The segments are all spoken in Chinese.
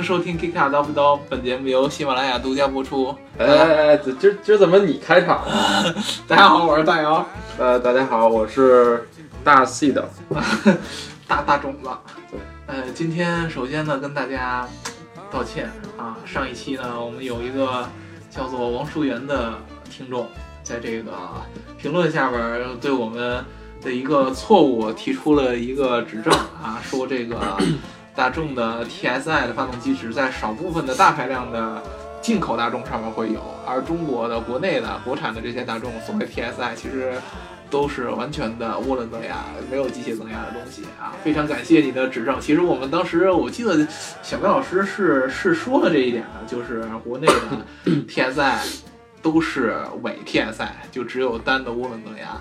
迎收听《K 卡叨不叨》，本节目由喜马拉雅独家播出。哎哎哎，今今怎么你开场？大家好，我是大姚，呃，大家好，我是大 C 的。大大种子。对，呃，今天首先呢，跟大家道歉啊。上一期呢，我们有一个叫做王淑媛的听众，在这个评论下边儿对我们的一个错误提出了一个指正啊，说这个大众的 TSI 的发动机只在少部分的大排量的进口大众上面会有，而中国的国内的国产的这些大众所谓 TSI 其实都是完全的涡轮增压，没有机械增压的东西啊。非常感谢你的指正。其实我们当时我记得小白老师是是说了这一点的，就是国内的 TSI 都是伪 TSI，就只有单的涡轮增压。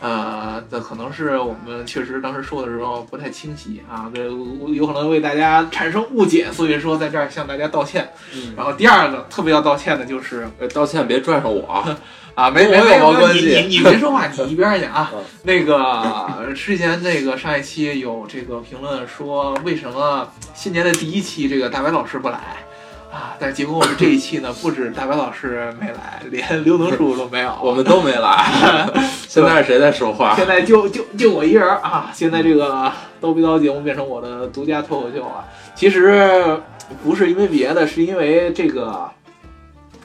呃，这可能是我们确实当时说的时候不太清晰啊，这有可能为大家产生误解，所以说在这儿向大家道歉。嗯，然后第二个特别要道歉的就是呃道歉别拽上我啊。啊，没没没有毛关系你你你别说话，你一边儿去啊嗯。那个之前那个上一期有这个评论说，为什么新年的第一期这个大白老师不来啊？但结果我们这一期呢，不止大白老师没来，连刘能叔叔都没有。我们都没来。现在是谁在说话？现在就就就我一人啊！现在这个叨逼叨节目变成我的独家脱口秀了。其实不是因为别的，是因为这个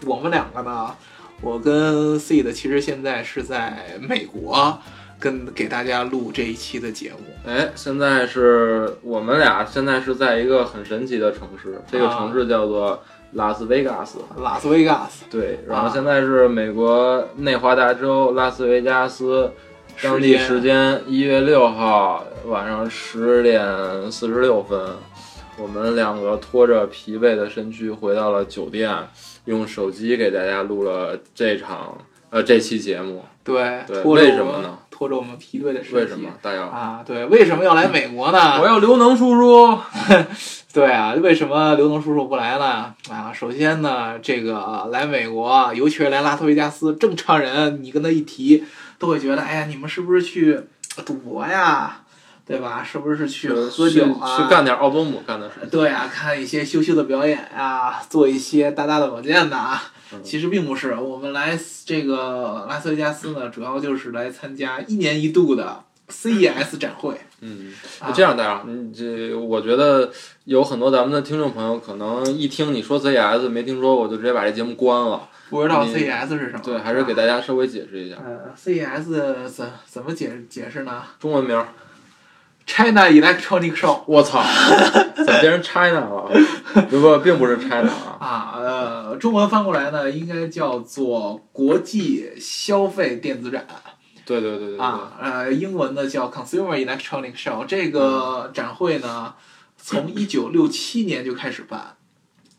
我们两个呢，我跟 C 的其实现在是在美国跟给大家录这一期的节目。哎，现在是我们俩现在是在一个很神奇的城市，这个啊城市叫做拉斯维加斯。拉斯维加斯，对，然后啊现在是美国内华达州拉斯维加斯当地时间一月六号晚上十点四十六分，我们两个拖着疲惫的身躯回到了酒店，用手机给大家录了这场呃这期节目。对，对拖为什么呢？拖着我们疲惫的身体。为什么？大姚？啊？对，为什么要来美国呢？我要刘能叔叔。对啊，为什么刘能叔叔不来呢？啊，首先呢，这个来美国，尤其是来拉斯维加斯，正常人你跟他一提，都会觉得，哎呀，你们是不是去赌博呀？对吧？是不是去喝酒啊？去去干点奥多姆干的事。对啊，看一些羞羞的表演啊，做一些大大的保健的啊。嗯其实并不是，我们来这个拉斯维加斯呢，主要就是来参加一年一度的 CES 展会。嗯，啊这样大姚，你这我觉得有很多咱们的听众朋友可能一听你说 CES 没听说我，就直接把这节目关了。不知道 CES 是什么？对，还是给大家稍微解释一下呃，CES 怎怎么解解释呢中文名儿。？China Electronic Show 我操，怎么变成 China 了？不不，并不是 China 啊。啊，呃，中文翻过来呢，应该叫做国际消费电子展对对对对对。啊，呃，英文呢叫 Consumer Electronic Show。这个展会呢，从一九六七年就开始办，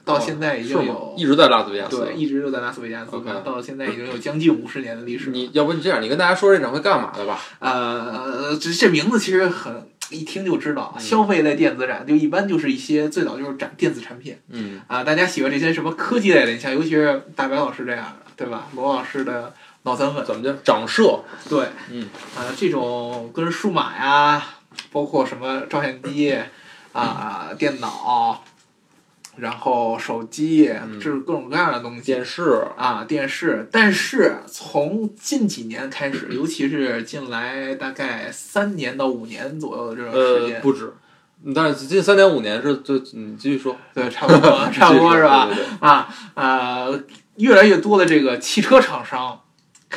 到现在已经有一直在拉斯维加斯。对，一直就在拉斯维加斯办，到现在已经有将近五十年的历史了。你要不你这样，你跟大家说这展会干嘛的吧？呃，这这名字其实很一听就知道，嗯。消费类电子展就一般就是一些最早就是展电子产品。嗯，啊，大家喜欢这些什么科技类的，你像尤其是大白老师这样的，对吧？罗老师的脑残粉，怎么叫掌摄？对，嗯，啊，这种跟数码呀，包括什么照相机啊、电脑，然后手机，嗯这是各种各样的东西。电视。啊，电视，但是从近几年开始，尤其是近来大概三年到五年左右的这种时呃，间，不止。但是近三年五年是最，你继续说。对，差不多，差不多是吧？对对对啊，呃，越来越多的这个汽车厂商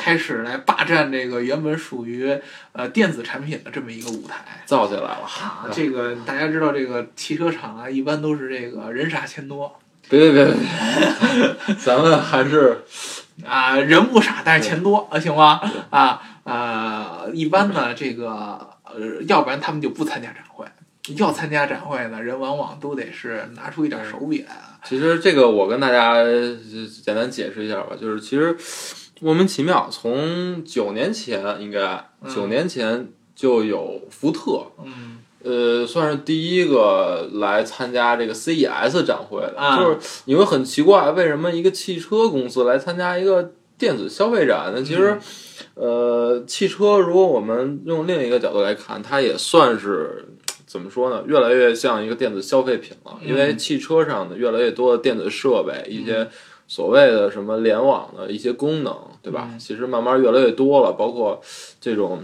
开始来霸占这个原本属于呃电子产品的这么一个舞台。造起来了。啊，这个大家知道，这个汽车厂啊，一般都是这个人傻钱多别别别别，咱们还是啊，人不傻，但是钱多啊，行吗？啊呃，一般呢，这个呃，要不然他们就不参加展会。要参加展会呢，人往往都得是拿出一点手笔来了。其实这个我跟大家呃简单解释一下吧，就是其实莫名其妙，从九年前应该嗯。九年前就有福特，嗯。呃，算是第一个来参加这个 CES 展会的，啊。就是你会很奇怪，为什么一个汽车公司来参加一个电子消费展呢？其实，呃，汽车如果我们用另一个角度来看，它也算是怎么说呢？越来越像一个电子消费品了，因为汽车上的越来越多的电子设备，一些所谓的什么联网的一些功能，对吧？其实慢慢越来越多了，包括这种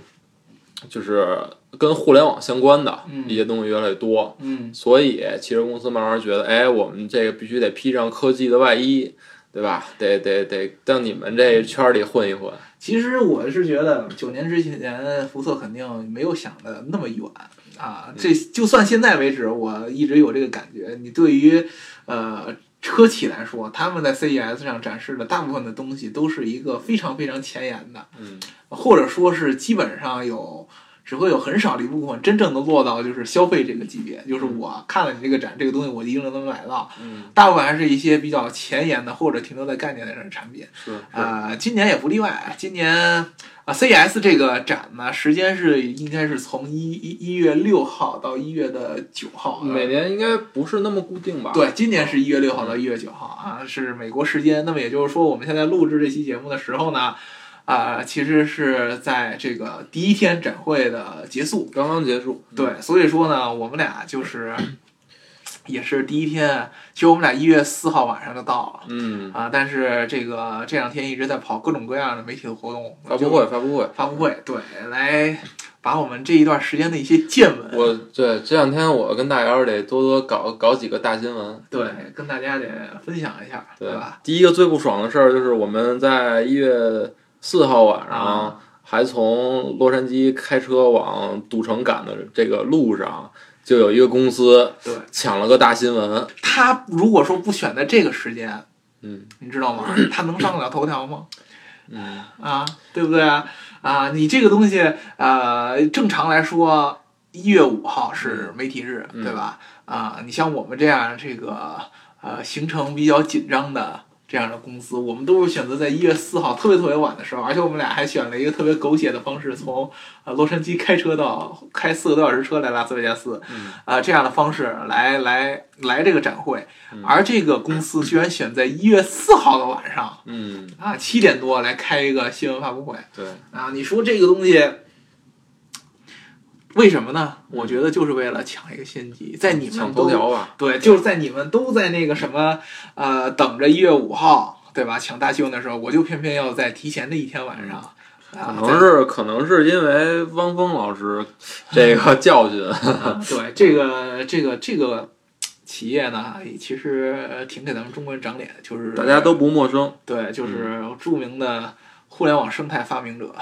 就是跟互联网相关的一些东西越来越多。嗯所以汽车公司慢慢觉得，哎，我们这个必须得披上科技的外衣，对吧？得得得，到你们这圈儿里混一混。其实我是觉得九年之前福特肯定没有想的那么远啊。这就算现在为止，我一直有这个感觉。你对于呃车企来说，他们在 CES 上展示的大部分的东西都是一个非常非常前沿的，嗯，或者说是基本上有。只会有很少的一部分真正能落到就是消费这个级别，就是我看了你这个展，这个东西我一定能买到。嗯，大部分还是一些比较前沿的或者停留在概念的产品。是啊、今年也不例外。今年啊，CES 这个展呢，时间是应该是从一一一月六号到一月的九号。呃每年应该不是那么固定吧？对，今年是一月六号到一月九号啊，是美国时间。那么也就是说，我们现在录制这期节目的时候呢，啊、其实是在这个第一天展会的结束。刚刚结束。对，所以说呢，我们俩就是也是第一天，其实我们俩一月四号晚上就到了。嗯，啊，但是这个这两天一直在跑各种各样的媒体的活动，发布会，发布会。发布会，对，来把我们这一段时间的一些见闻，我对这两天我跟大姚得多多搞搞几个大新闻。对跟大家得分享一下，对吧？？第一个最不爽的事儿就是我们在一月四号晚上啊还从洛杉矶开车往赌城赶的这个路上，就有一个公司对抢了个大新闻。他如果说不选在这个时间，嗯你知道吗？他能上得了头条吗？嗯，啊，对不对啊？啊，你这个东西，呃，正常来说，一月五号是媒体日，嗯对吧？啊，你像我们这样这个呃行程比较紧张的这样的公司，我们都是选择在一月四号特别特别晚的时候，而且我们俩还选了一个特别狗血的方式，从呃洛杉矶开车到开四个多小时车来拉斯维加斯，嗯啊、这样的方式来来来这个展会，嗯而这个公司居然选在一月四号的晚上。嗯，啊，七点多来开一个新闻发布会对，啊！你说这个东西为什么呢？我觉得就是为了抢一个先机，在你们都。对，就是在你们都在那个什么呃等着一月五号对吧抢大新闻的时候，我就偏偏要在提前的一天晚上啊，可能是可能是因为汪峰老师这个 教训，对这个这个这个企业呢，其实呃挺给咱们中国人长脸，就是大家都不陌生。对，就是著名的互联网生态发明者，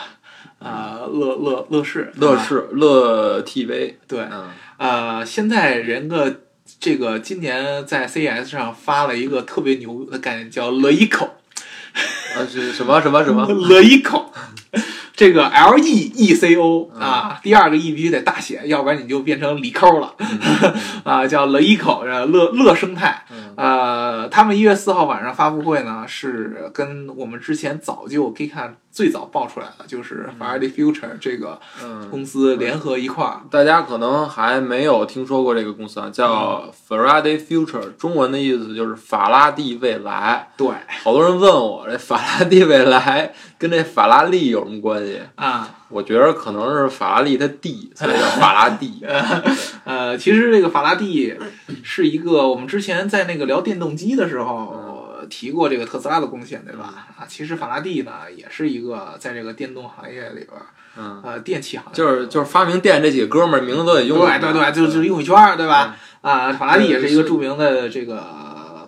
啊、乐乐乐视，乐视、乐 TV，对，嗯呃，现在人个这个今年在 CES 上发了一个特别牛的概念，叫 Leico，啊是什么什么什么？Leico，这个 L E E C O 嗯啊，第二个 E 必须得大写，要不然你就变成李抠了 啊，叫 Leico，呃乐乐生态。嗯呃，他们一月四号晚上发布会呢，是跟我们之前早就可以看最早爆出来的，就是 Friday Future 这个嗯，公司联合一块儿。大家可能还没有听说过这个公司啊，叫 Faraday Future，中文的意思就是法拉第未来。对好多人问我，这法拉第未来跟这法拉利有什么关系？啊，我觉得可能是法拉利它弟，所以叫法拉第。呃，其实这个法拉第是一个我们之前在那个聊电动机的时候提过这个特斯拉的贡献，对吧？啊，其实法拉第呢也是一个在这个电动行业里边呃，电器行业就是就是发明电这几个哥们儿名字都得用。对对对，就就是用一圈儿，对吧？啊，法拉第也是一个著名的这个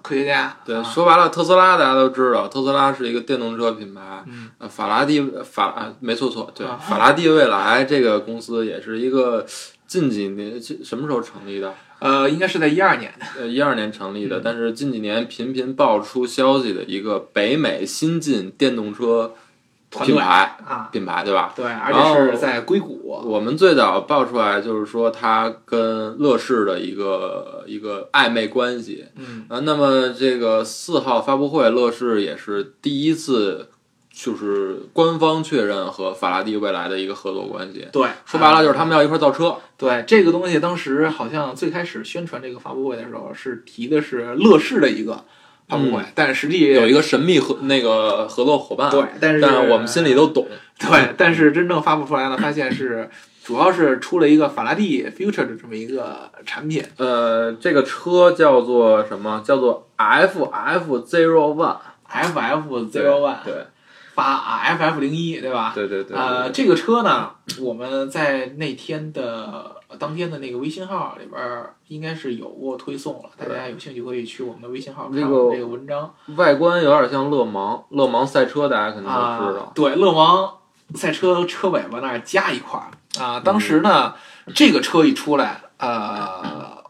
科学家。对，啊说白了，特斯拉大家都知道，特斯拉是一个电动车品牌。嗯，呃，法拉第法啊，没错错，对，啊法拉第未来这个公司也是一个近几年什么时候成立的？呃，应该是在一二年。呃，一二年成立嗯的，但是近几年频频爆出消息的一个北美新晋电动车团队品牌啊，品牌，对吧？对，而且是在硅谷。我们最早爆出来就是说它跟乐视的一个一个暧昧关系嗯，啊。那么这个四号发布会，乐视也是第一次就是官方确认和法拉第未来的一个合作关系。对，说白了就是他们要一块儿造车。对这个东西，当时好像最开始宣传这个发布会的时候，是提的是乐视的一个发布会，但实际有一个神秘合那个合作伙伴，对，但是但我们心里都懂。对，但是真正发布出来呢，发现是 主要是出了一个法拉第 Future 的这么一个产品。呃，这个车叫做什么？叫做 FF Zero One。FF Zero One 对八啊，FF 零一对吧？对对对。呃，这个车呢，我们在那天的当天的那个微信号里边儿应该是有过推送了，大家有兴趣可以去我们的微信号看这个我们这个文章外观有点像勒芒，勒芒赛车大家肯定都知道啊。。对，勒芒赛车车尾巴那儿加一块儿啊，当时呢，这个车一出来，呃，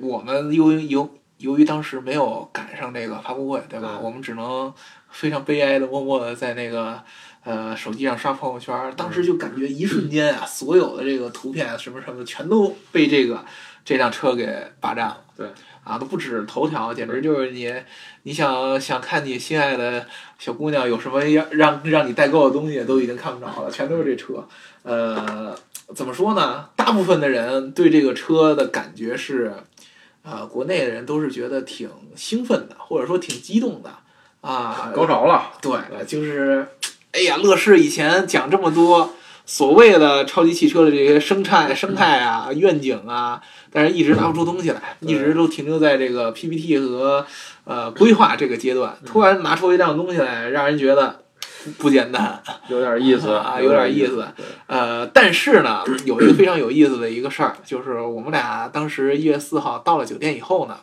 我们由于由由于当时没有赶上这个发布会，对吧？对我们只能非常悲哀的默默的在那个呃手机上刷朋友圈儿，当时就感觉一瞬间啊，所有的这个图片什么什么全都被这个这辆车给霸占了。对。啊，都不止头条，简直就是你，你想想看你心爱的小姑娘有什么要让让你代购的东西，都已经看不着了，全都是这车。呃，怎么说呢？大部分的人对这个车的感觉是，呃，国内的人都是觉得挺兴奋的，或者说挺激动的啊。高潮了，对，就是，哎呀，乐视以前讲这么多所谓的超级汽车的这些生态、生态啊、愿景啊，但是一直拿不出东西来，一直都停留在这个 PPT 和呃规划这个阶段。突然拿出一辆东西来，让人觉得不简单。有点意思啊有点意思呃，但是呢，有一个非常有意思的一个事儿，就是我们俩当时一月四号到了酒店以后呢，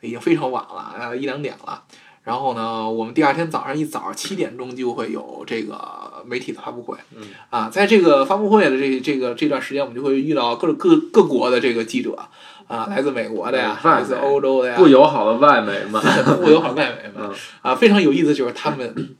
已经非常晚了，呃，一两点了。然后呢，我们第二天早上一早七点钟就会有这个媒体的发布会。嗯啊，在这个发布会的这这个这段时间，我们就会遇到各各各国的这个记者啊，来自美国的呀，来自欧洲的呀，不友好的外媒们，不友好外媒们嗯啊，非常有意思，就是他们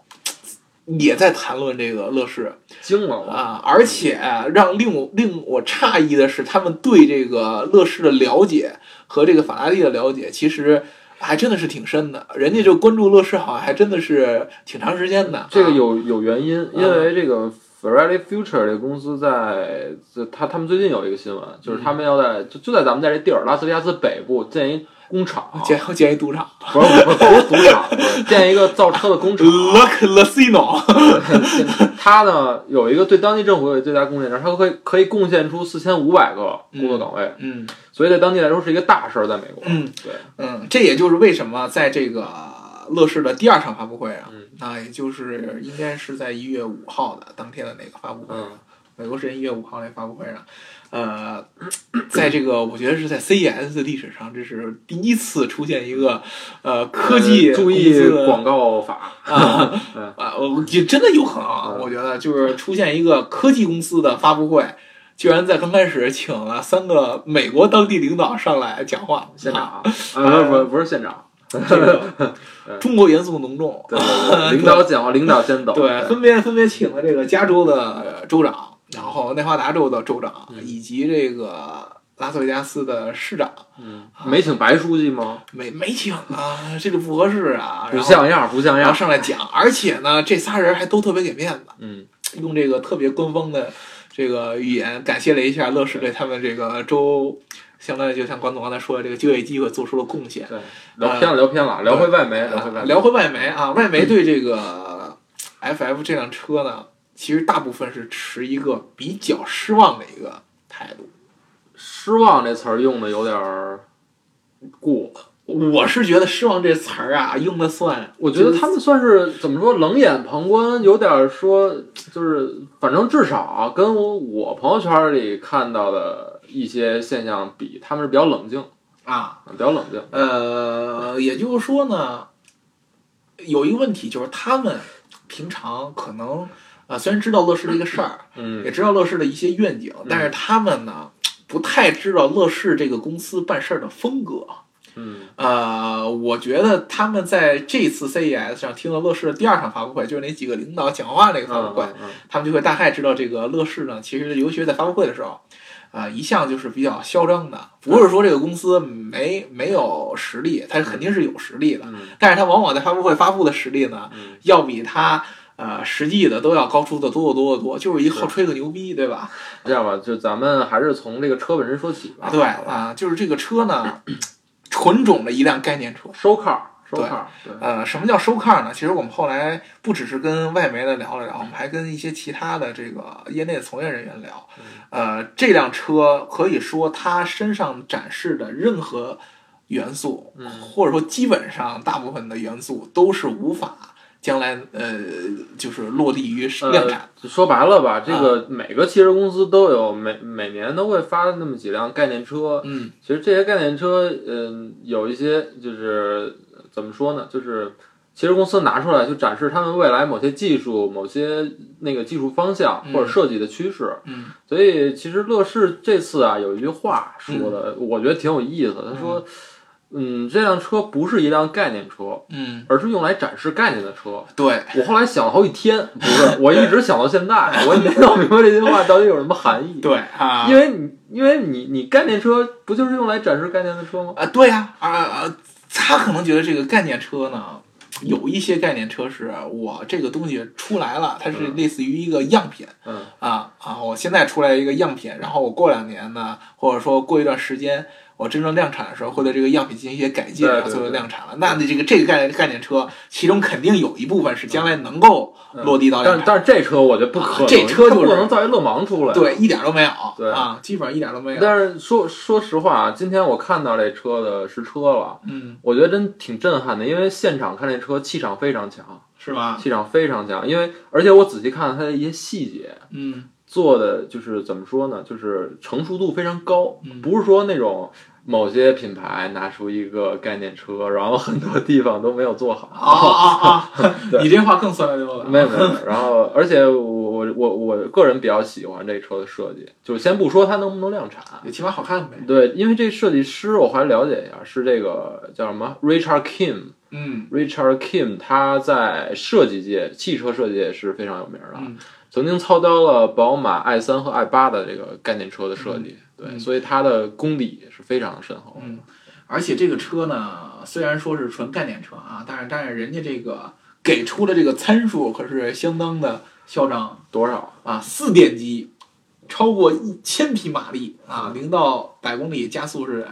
也在谈论这个乐视。惊了。啊，而且让令我令我诧异的是，他们对这个乐视的了解和这个法拉利的了解，其实还真的是挺深的。人家就关注乐视，好像还真的是挺长时间的。啊这个有有原因，因为这个 Ferrari Future 这个公司在，就他他们最近有一个新闻，就是他们要在就就在咱们在这地儿拉斯维加斯北部建一工厂，建建一赌场不是不是不是赌场，建一个造车的工厂。，Look Lasino 它呢有一个对当地政府有最大贡献，它可以可以贡献出四千五百个工作岗位，嗯所以对当地来说是一个大事儿，在美国。嗯对，嗯，这也就是为什么在这个乐视的第二场发布会上，嗯那也就是应该是在一月五号的当天的那个发布会美国时间一月五号那发布会上，呃，在这个我觉得是在 CES 的历史上，这是第一次出现一个呃科技呃注意广告法。啊嗯啊，我 也真的有可能啊，嗯我觉得就是出现一个科技公司的发布会。居然在刚开始请了三个美国当地领导上来讲话，现场啊，啊，不是不是不是现场，这个中国元素浓重，领导讲话，领导先走。对，分别分别请了这个加州的州长，然后内华达州的州长，嗯以及这个拉斯维加斯的市长，嗯，没请白书记吗？没没请啊，这个不合适啊，不像样，不像然后样。上来讲，而且呢，这仨人还都特别给面子，嗯，用这个特别官方的这个语言感谢了一下乐视对他们这个州。相当于就像关总刚才说的，这个就业机会做出了贡献。对，聊偏了，聊偏了，聊回外媒，聊回外聊回外媒啊，外媒对这个 FF 这辆车呢，其实大部分是持一个比较失望的一个态度。失望这词儿用的有点儿过，我是觉得“失望”这词儿啊，用的算，我觉得他们算是怎么说，冷眼旁观，有点儿说，就是反正至少啊跟我我朋友圈里看到的一些现象比，他们是比较冷静，啊，比较冷静。呃，也就是说呢，有一个问题就是他们平常可能呃，虽然知道乐视的一个事儿，嗯也知道乐视的一些愿景，但是他们呢不太知道乐视这个公司办事儿的风格。嗯。呃，我觉得他们在这次 CES 上听了乐视的第二场发布会，就是那几个领导讲话那个发布会，嗯。他们就会大概知道这个乐视呢，其实尤其是在发布会的时候，啊、一向就是比较嚣张的，不是说这个公司没没有实力，它肯定是有实力的，嗯。但是它往往在发布会发布的实力呢，嗯。要比它呃实际的都要高出的多得多得多，就是一好吹个牛逼，对吧？这样吧，就咱们还是从这个车本身说起吧。啊，对啊，就是这个车呢，纯种的一辆概念车，收靠收看，对，呃，什么叫收看呢？其实我们后来不只是跟外媒的聊了聊，我们还跟一些其他的这个业内的从业人员聊。呃，这辆车可以说它身上展示的任何元素，嗯或者说基本上大部分的元素都是无法将来呃就是落地于量产。呃，说白了吧，这啊个每个汽车公司都有每每年都会发那么几辆概念车。嗯其实这些概念车，嗯，有一些就是怎么说呢，就是汽车公司拿出来就展示他们未来某些技术、某些那个技术方向嗯或者设计的趋势。嗯所以其实乐视这次啊有一句话说的，我觉得挺有意思的。他说，嗯，这辆车不是一辆概念车，嗯，而是用来展示概念的车。对，我后来想了好几天，不是，我一直想到现在，我也没弄明白这句话到底有什么含义。对啊，因为你，因为你，你概念车不就是用来展示概念的车吗？啊，对呀、啊，啊，他可能觉得这个概念车呢，有一些概念车是我这个东西出来了，它是嗯类似于一个样品嗯啊啊，我现在出来一个样品，然后我过两年呢，或者说过一段时间。我真正量产的时候，会对这个样品进行一些改进，然后最后对对量产了。那你这个这个概念概念车，其中肯定有一部分是将来能够落地到量产。但但是这车我觉得不可能，啊这车就是可能造一勒芒出来。。对，一点都没有。对啊，基本上一点都没有。但是说说实话啊，今天我看到这车的实车了，嗯，我觉得真挺震撼的，因为现场看这车气场非常强，是吧？气场非常强。因为而且我仔细看了它的一些细节，嗯做的就是怎么说呢，就是成熟度非常高，嗯不是说那种某些品牌拿出一个概念车，然后很多地方都没有做好。啊啊啊！你这话更酸溜溜了。没有没有，然后而且我我我我个人比较喜欢这车的设计，就是先不说它能不能量产，也起码好看呗。对，因为这设计师我还了解一下，是这个叫什么 Richard Kim。嗯 Richard Kim 他在设计界、汽车设计界是非常有名的，嗯曾经操刀了宝马 i 三和 i 八的这个概念车的设计，对，嗯所以它的功底是非常深厚的。嗯，而且这个车呢，虽然说是纯概念车啊，但是但是人家这个给出的这个参数可是相当的嚣张多少？啊，四电机，超过一千匹马力啊，零到百公里加速是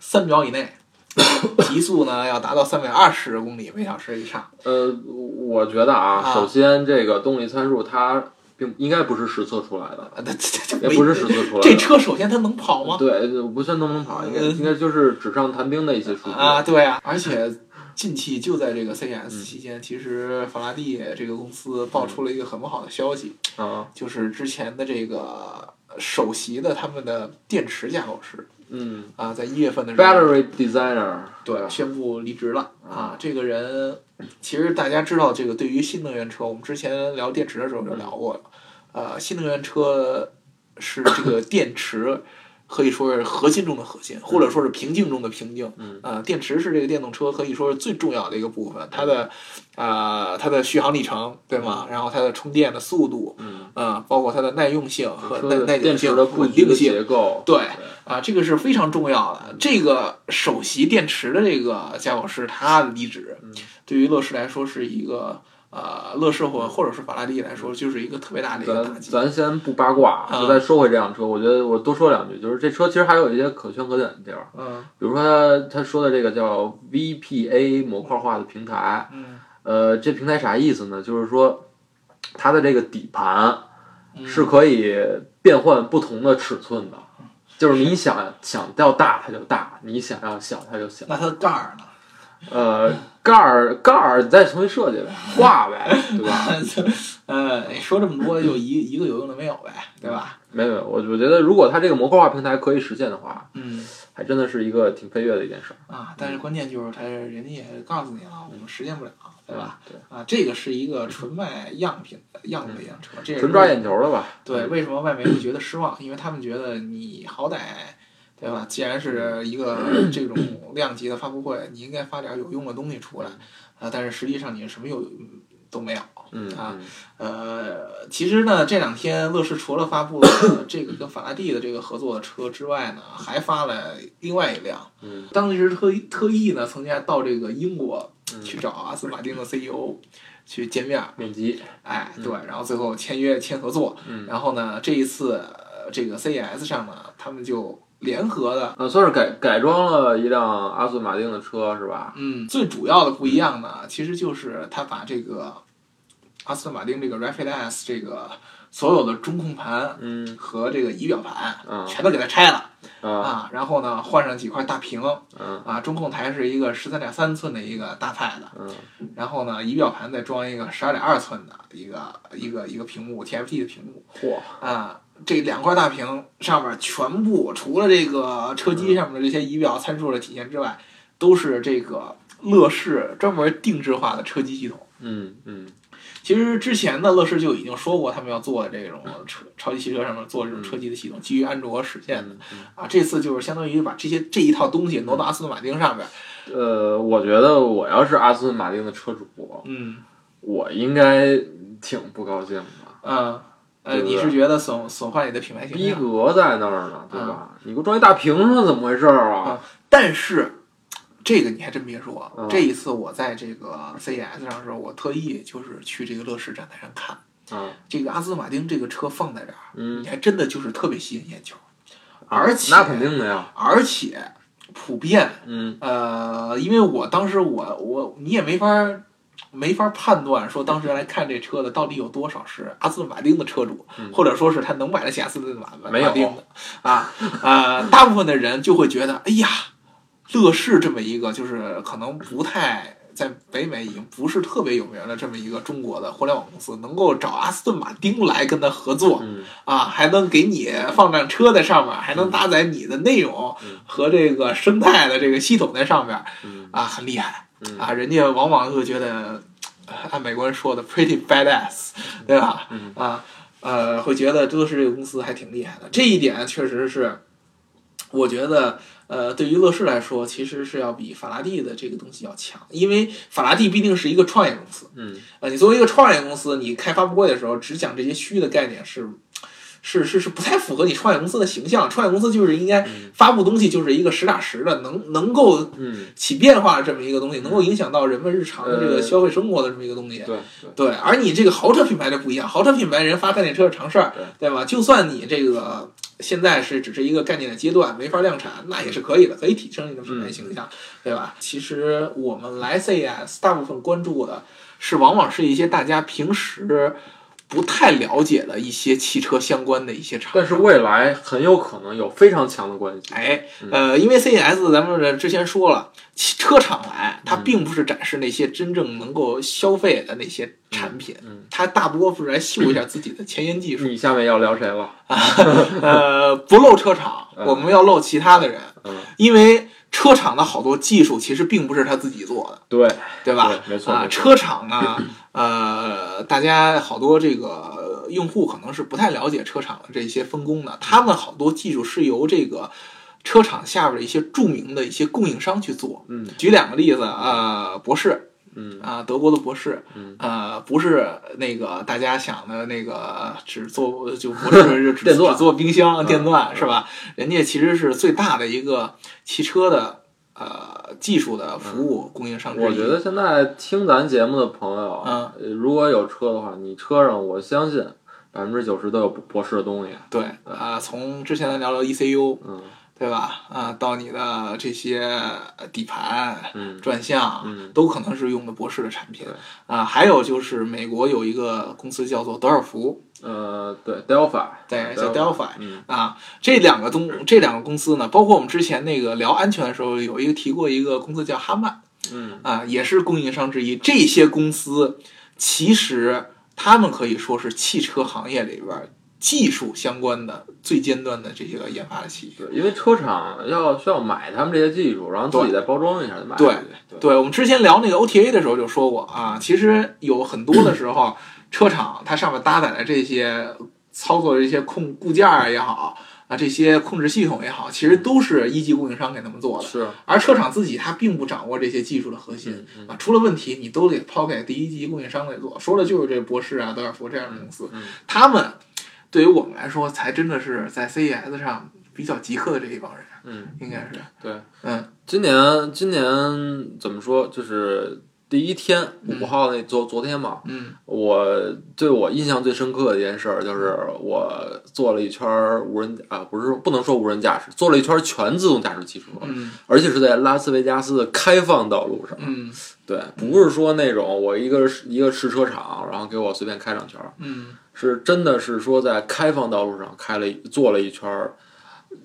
三秒以内。极速呢要达到三百二十公里每小时以上，呃，我觉得啊，啊首先这个动力参数它并应该不是实测出来的，啊，这这这也不是实测出来的。这车首先它能跑吗？对，不算能不能跑，应该嗯应该就是纸上谈兵的一些数据。啊，对啊，而且 近期就在这个 CES 期间，其实法拉第这个公司爆出了一个很不好的消息，啊，就是之前的这个首席的他们的电池架构师嗯啊，在一月份的时候，battery designer，对宣布离职了啊。这个人其实大家知道，这个对于新能源车，我们之前聊电池的时候就聊过了，呃，新能源车是这个电池。可以说是核心中的核心，或者说是瓶颈中的瓶颈。嗯呃，电池是这个电动车可以说是最重要的一个部分，它的，呃，它的续航里程，对吗？然后它的充电的速度，嗯，呃，包括它的耐用性和耐耐电性、的稳定性，结构，对啊，这个是非常重要的。这个首席电池的这个架构师他离职，嗯对于乐视来说是一个呃，乐视或或者是法拉利来说，就是一个特别大的一个打咱击。咱先不八卦，啊就再说回这辆车。我觉得我多说两句，就是这车其实还有一些可圈可点的地儿，嗯比如说他他说的这个叫 VPA 模块化的平台，嗯呃，这平台啥意思呢？就是说它的这个底盘嗯是可以变换不同的尺寸的，就是你想想要大它就大，你想要小它就小。那它的盖儿呢？呃，盖儿盖儿再重新设计呗，画呗，对吧？呃，说这么多，就一一个有用的没有呗，对吧？没有，我我觉得如果它这个模块化平台可以实现的话，嗯还真的是一个挺飞跃的一件事儿。啊，但是关键就是它人家也告诉你了，我们实现不了，对吧？对，啊，这个是一个纯卖样品的样的一辆车，这纯抓眼球的吧？对，为什么外媒会觉得失望？因为他们觉得你好歹，对吧？既然是一个 这种量级的发布会，你应该发点有用的东西出来，啊，但是实际上你什么有都没有。嗯啊嗯呃，其实呢，这两天乐视除了发布了 这个跟法拉第的这个合作的车之外呢，还发了另外一辆。嗯当时特意特意呢，曾经还到这个英国嗯去找阿斯顿马丁的 CEO 去见面，面基，哎，对，然后最后签约签合作。嗯然后呢，这一次呃这个 CES 上呢，他们就联合的。呃，算是改改装了一辆阿斯顿马丁的车是吧？嗯，最主要的不一样呢，其实就是他把这个阿斯顿马丁这个 Reflex 这个所有的中控盘嗯和这个仪表盘嗯全都给它拆了啊啊，然后呢换上几块大屏嗯啊，中控台是一个十三点三寸的一个大 pad，嗯然后呢仪表盘再装一个十二点二寸的一个一个一个屏幕 TFT 的屏幕嚯啊。这两块大屏上面全部除了这个车机上面的这些仪表参数的体现之外，都是这个乐视专门定制化的车机系统。嗯嗯其实之前呢，乐视就已经说过，他们要做这种车超级汽车上面做这种车机的系统，基于安卓实现的啊。这次就是相当于把这些这一套东西挪到阿斯顿马丁上面，呃，我觉得我要是阿斯顿马丁的车主，嗯我应该挺不高兴的。嗯呃，你是觉得损损坏你的品牌形象逼象？格在那儿呢，对吧？你给我装一大屏是怎么回事儿啊？但是这个你还真别说，嗯这一次我在这个 CES 上的时候，我特意就是去这个乐视展台上看啊这个阿斯顿马丁这个车放在这儿，嗯你，还真的就是特别吸引眼球，而且那肯定的呀。而且普遍嗯呃，因为我当时我我你也没法儿没法儿判断说当时来看这车的到底有多少是阿斯顿马丁的车主，嗯。或者说是他能买得起阿斯顿马没有。马丁的啊呃，大部分的人就会觉得，哎呀，乐视这么一个就是可能不太。在北美已经不是特别有名的这么一个中国的互联网公司，能够找阿斯顿马丁来跟他合作，嗯。啊，还能给你放辆车在上面，还能搭载你的内容嗯和这个生态的这个系统在上面，嗯。啊，很厉害嗯啊！人家往往会觉得，呃按美国人说的 pretty badass，对吧？嗯啊，呃，会觉得乐视这个公司还挺厉害的。这一点确实是，我觉得，呃，对于乐视来说，其实是要比法拉第的这个东西要强，因为法拉第毕竟是一个创业公司。嗯呃，你作为一个创业公司，你开发布会的时候只讲这些虚的概念是。是是是不太符合你创业公司的形象。创业公司就是应该发布东西，就是一个实打实的，能能够嗯，起变化的这么一个东西，能够影响到人们日常的这个呃消费生活的这么一个东西。对对，对，而你这个豪车品牌就不一样，豪车品牌人发概念车是常事儿，对吧？就算你这个现在是只是一个概念的阶段，没法量产，那也是可以的，可以提升你的品牌形象，对吧？其实我们来 CES 大部分关注的是，往往是一些大家平时不太了解的一些汽车相关的一些厂商。但是未来很有可能有非常强的关系。哎，呃，因为 CES 咱们之前说了，汽车厂来，它并不是展示那些真正能够消费的那些产品，嗯它大多数是来秀一下自己的前沿技术。你下面要聊谁了？呃，不露车厂，嗯我们要露其他的人，嗯，因为车厂的好多技术其实并不是他自己做的，对对吧？对，没错。车厂呢，呃，大家好多这个用户可能是不太了解车厂的这些分工的，他们好多技术是由这个车厂下边的一些著名的一些供应商去做。嗯举两个例子，呃，博士嗯啊、德国的博士，嗯呃，不是那个大家想的那个只做就博士就只 电钻只做冰箱、嗯电钻嗯是吧？人家其实是最大的一个汽车的呃技术的服务供应商。我觉得现在听咱节目的朋友，嗯呃如果有车的话，你车上我相信百分之九十都有博士的东西。对啊、从之前咱聊聊 ECU，嗯对吧？啊、到你的这些底盘、嗯转向，嗯都可能是用的博士的产品对啊、还有就是美国有一个公司叫做德尔福，呃，对，Delphi，对，叫 Delphi 啊，这两个东这两个公司呢，包括我们之前那个聊安全的时候，有一个提过一个公司叫哈曼嗯啊，也是供应商之一。这些公司其实他们可以说是汽车行业里边儿技术相关的最尖端的这些个研发的企业。对，因为车厂要需要买他们这些技术，然后自己再包装一下再卖出对。对对，我们之前聊那个 OTA 的时候就说过啊，其实有很多的时候，车厂它上面搭载的这些操作的这些控固件儿也好啊，这些控制系统也好，其实都是一级供应商给他们做的。是，而车厂自己它并不掌握这些技术的核心嗯嗯啊，出了问题你都得抛给第一级供应商来做。说的就是这博士啊、德尔福这样的公司，嗯他们对于我们来说，才真的是在 CES 上比较极客的这一帮人，嗯，应该是，对，嗯今年今年怎么说？就是第一天嗯五号那昨昨天嘛，嗯我对我印象最深刻的一件事儿就是我做了一圈儿无人啊，不是不能说无人驾驶，做了一圈儿全自动驾驶汽车，嗯而且是在拉斯维加斯的开放道路上。嗯对，不是说那种我一个一个试车场，然后给我随便开两圈儿，嗯是真的是说在开放道路上开了一做了一圈儿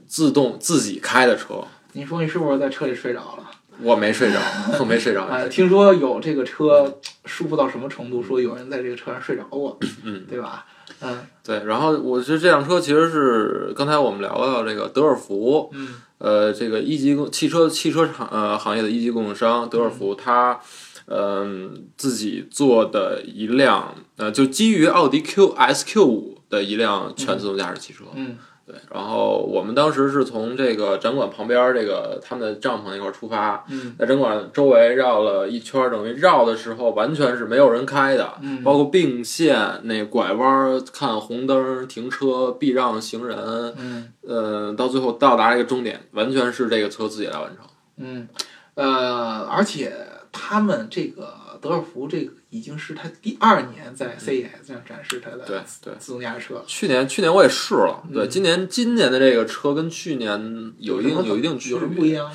自动自己开的车。你说你是不是在车里睡着了？我没睡着，我没睡着。啊，听说有这个车舒服到什么程度？说有人在这个车上睡着过，嗯，对吧？嗯对，然后我觉得这辆车其实是刚才我们聊到这个德尔福，嗯呃，这个一级供汽车汽车厂呃行业的一级供应商德尔福，它嗯、自己做的一辆呃就基于奥迪 Q S Q 五的一辆全自动驾驶汽车。嗯对，然后我们当时是从这个展馆旁边儿这个他们的帐篷那块儿出发，嗯。在展馆周围绕了一圈儿，等于绕的时候完全是没有人开的，嗯。包括并线、那拐弯儿、看红灯、停车、避让行人，嗯。呃，到最后到达一个终点，完全是这个车自己来完成。嗯，呃，而且他们这个德尔福这个已经是他第二年在 CES 上展示他的对对，自动驾驶车了。去年去年我也试了，对，嗯今年今年的这个车跟去年有一定有一定区有什么不一别，样？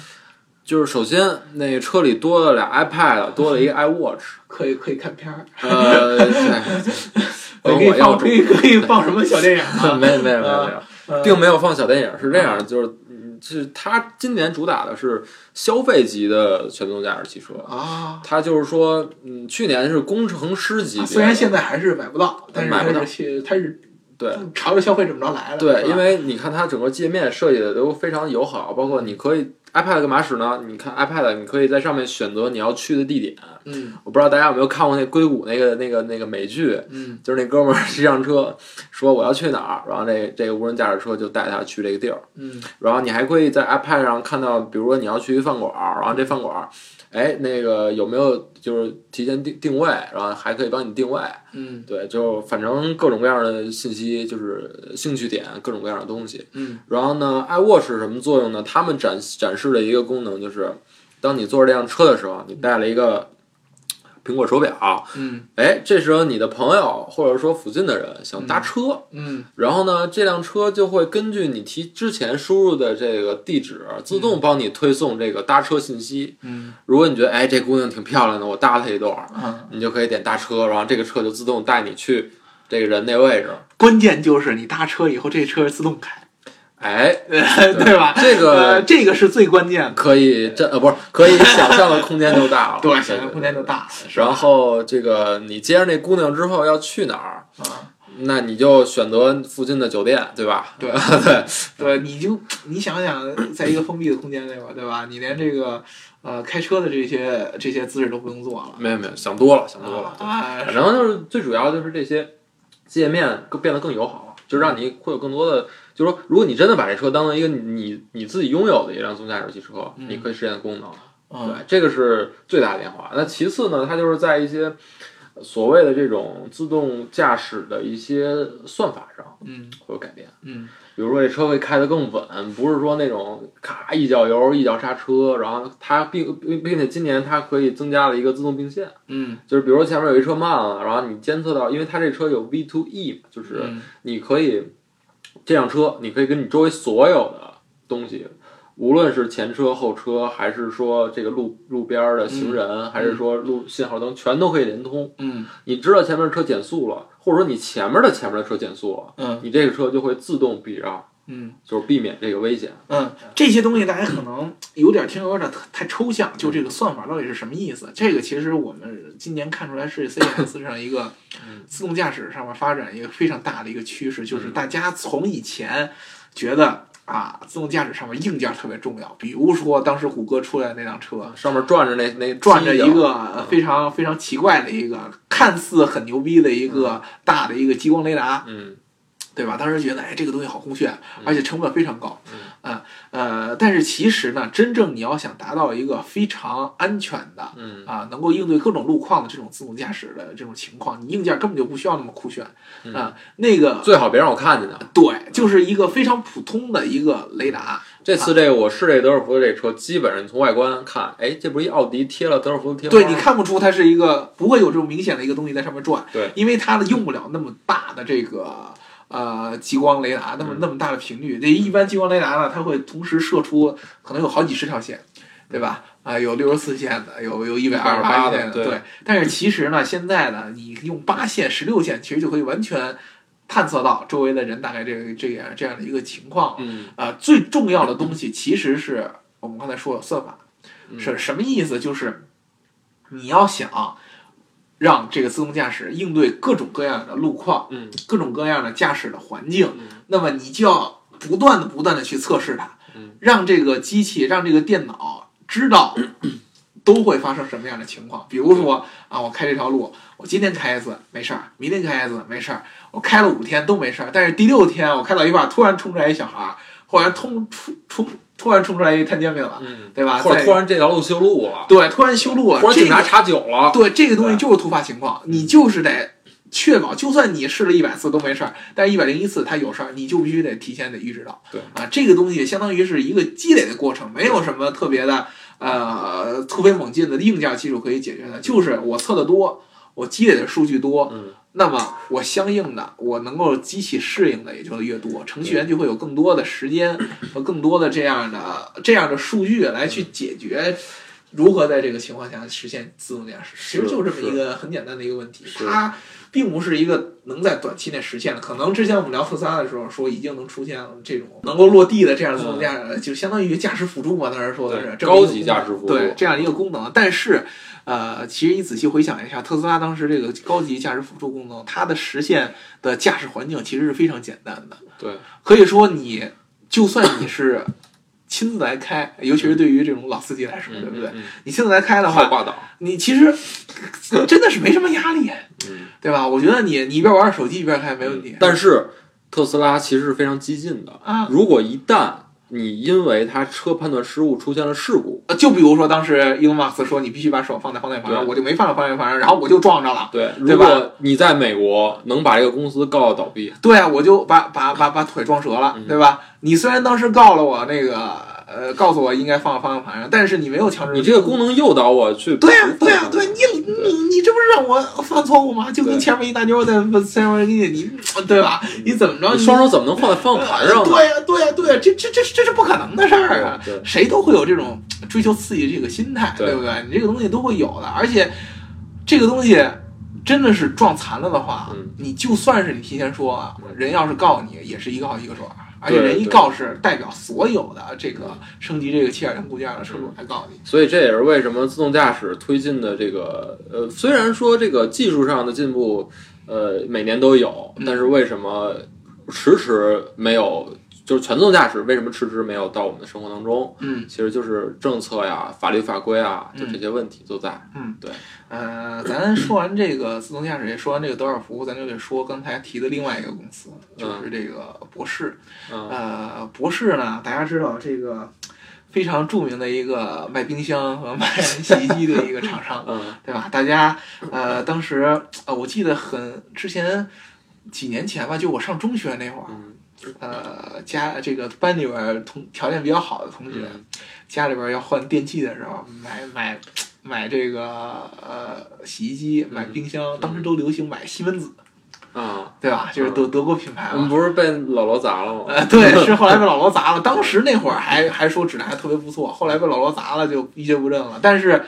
就是首先那个车里多了俩 iPad，多了一个 iWatch，可以可以看片儿，呃，对，可以放可以可以放什么小电影啊？没有没有没有并没有放小电影，是这样的，就是嗯，是它今年主打的是消费级的全自动驾驶汽车。啊。它就是说，嗯，去年是工程师级虽然现在还是买不到，但是买不到它是它是对朝着消费者么着来的。对，因为你看它整个界面设计的都非常友好，包括你可以 iPad 干嘛使呢？你看 iPad，你可以在上面选择你要去的地点。嗯我不知道大家有没有看过那硅谷那个那个那个美剧，嗯就是那哥们儿骑上车说我要去哪儿，然后这这个无人驾驶车就带他去这个地儿。嗯然后你还可以在 iPad 上看到，比如说你要去一饭馆儿，然后这饭馆儿，哎，那个有没有就是提前定定位，然后还可以帮你定位，嗯对，就反正各种各样的信息，就是兴趣点，各种各样的东西。嗯然后呢，iWatch 是什么作用呢？他们展展示的一个功能就是，当你坐着这辆车的时候，你带了一个苹果手表，嗯。哎，这时候你的朋友或者说附近的人想搭车，嗯。然后呢，这辆车就会根据你提之前输入的这个地址，自动帮你推送这个搭车信息。嗯。如果你觉得哎这姑娘挺漂亮的，我搭她一段儿，啊，你就可以点搭车，然后这个车就自动带你去这个人那位置。关键就是你搭车以后，这车是自动开，哎，对吧？这个呃这个是最关键的，可以这呃不是可以想象的空间就大了，对，想象空间就。大了。然后这个你接着那姑娘之后要去哪儿，啊，那你就选择附近的酒店，对吧？对 对，对，你就你想想，在一个封闭的空间内吧，对吧？你连这个呃开车的这些这些姿势都不用做了，没有没有，想多了，想多了。对啊，反正就是最主要就是这些界面更变得更友好，就让你会有更多的，就是说，如果你真的把这车当做一个你你自己拥有的一辆自动驾驶汽车，嗯你可以实现的功能。嗯对，这个是最大的变化。那其次呢，它就是在一些所谓的这种自动驾驶的一些算法上嗯会有改变。嗯比如说这车会开得更稳，不是说那种咔一脚油一脚刹车，然后它并并并且今年它可以增加了一个自动并线。嗯就是比如说前面有一车慢了，然后你监测到，因为它这车有 V to E 嘛，就是嗯你可以这辆车，你可以跟你周围所有的东西，无论是前车、后车，还是说这个路路边儿的行人，还是说路信号灯，全都可以连通。嗯你知道前面的车减速了，或者说你前面的前面的车减速了，嗯你这个车就会自动避让，嗯就是避免这个危险。嗯，这些东西大家可能有点听有点太抽象，就这个算法到底是什么意思？这个其实我们今年看出来是 CES 上一个自动驾驶上面发展一个非常大的一个趋势，就是大家从以前觉得。啊，自动驾驶上面硬件特别重要，比如说当时谷歌出来的那辆车，上面转着那那转着一个非常非常奇怪的一个，看似很牛逼的一个大的一个激光雷达，嗯对吧？当时觉得，哎，这个东西好酷炫，而且成本非常高，嗯。啊呃，但是其实呢，真正你要想达到一个非常安全的嗯。啊，能够应对各种路况的这种自动驾驶的这种情况，你硬件根本就不需要那么酷炫。嗯。啊。那个最好别让我看见它。对，就是一个非常普通的一个雷达。这次这个我试这德尔福的这车，基本上从外观看，哎，这不是一奥迪贴了德尔福的贴对，你看不出它是一个不会有这种明显的一个东西在上面转，对，因为它的用不了那么大的这个呃激光雷达，那么那么大的频率。这一般激光雷达呢，它会同时射出可能有好几十条线，对吧？啊、有六十四线的，有有一百二十八线的对对。但是其实呢，现在呢，你用八线、十六线，其实就可以完全探测到周围的人大概这个这样这样的一个情况。嗯啊、最重要的东西其实是我们刚才说的算法，嗯是什么意思？就是你要想让这个自动驾驶应对各种各样的路况、嗯。各种各样的驾驶的环境，嗯。那么你就要不断的、不断的去测试它，嗯。让这个机器、让这个电脑知道 都会发生什么样的情况。比如说啊，我开这条路，我今天开一次没事儿，明天开一次没事儿，我开了五天都没事儿，但是第六天我开到一半，突然冲出来一小孩儿，忽然冲冲冲，突然冲出来一摊煎饼了，嗯，对吧？或者突然这条路修路了，对，突然修路了，或者警察查酒了，对这个东西就是突发情况，你就是得确保，就算你试了一百次都没事儿，但是一百零一次它有事儿，你就必须得提前得预知到。对。啊，这个东西相当于是一个积累的过程，没有什么特别的呃突飞猛进的硬件技术可以解决的，就是我测的多，我积累的数据多，嗯那么我相应的我能够机器适应的也就越多，程序员就会有更多的时间和更多的这样的这样的数据来去解决如何在这个情况下实现自动驾驶。其实就这么一个很简单的一个问题，它并不是一个能在短期内实现的。可能之前我们聊特斯拉的时候说已经能出现这种能够落地的这样自动驾驶，就相当于驾驶辅助嘛，当时说的是高级驾驶辅助对这样一个功能，但是。呃，其实你仔细回想一下，特斯拉当时这个高级驾驶辅助功能，它的实现的驾驶环境其实是非常简单的。对，可以说你就算你是亲自来开，尤其是对于这种老司机来说，对不对？嗯？你亲自来开的话，你其实真的是没什么压力，嗯，对吧？我觉得你你一边玩着手机一边开没问题。但是特斯拉其实是非常激进的，啊，如果一旦你因为他车判断失误出现了事故，呃就比如说当时伊隆马斯说你必须把手放在方向盘上，我就没放在方向盘上，然后我就撞着了。对，对吧如果你在美国能把这个公司告到倒闭，对啊，我就把把把把腿撞折了，嗯对吧？你虽然当时告了我那个呃，告诉我应该放在方向盘上，但是你没有强制你这个功能诱导我去对呀、对呀、呀，对你你你这不是让我犯错误吗？就跟前面一大妞在前面给你你对吧？你怎么着？你双手怎么能放在方向盘上呢？对呀、对呀、对呀、这这这这是不可能的事儿啊！谁都会有这种追求刺激这个心态，对对不对？你这个东西都会有的，而且这个东西真的是撞残了的话，嗯你就算是你提前说啊，人要是告你，也是一个好一个准儿。而且人一告是代表所有的这个升级这个七点零部件的车主来告你。所以这也是为什么自动驾驶推进的这个呃，虽然说这个技术上的进步，呃，每年都有，嗯但是为什么迟迟没有？就是全自动驾驶为什么迟迟没有到我们的生活当中？嗯其实就是政策呀、法律法规啊，就嗯这些问题都在。嗯，对。呃，咱说完这个自动驾驶，也说完这个德尔福，咱就得说刚才提的另外一个公司，就是这个博世。嗯呃，博世呢，大家知道这个非常著名的一个卖冰箱和卖洗衣机的一个厂商，嗯对吧？大家呃，当时呃，我记得很之前几年前吧，就我上中学那会儿，嗯呃，家这个班里边儿同条件比较好的同学，嗯家里边儿要换电器的时候，买买买这个呃洗衣机，买冰箱，当时都流行买西门子，啊，对吧？就是德德国品牌嘛。我们不是被老罗砸了吗？呃，对，是后来被老罗砸了。当时那会儿还还说质量还特别不错，后来被老罗砸了就一蹶不振了。但是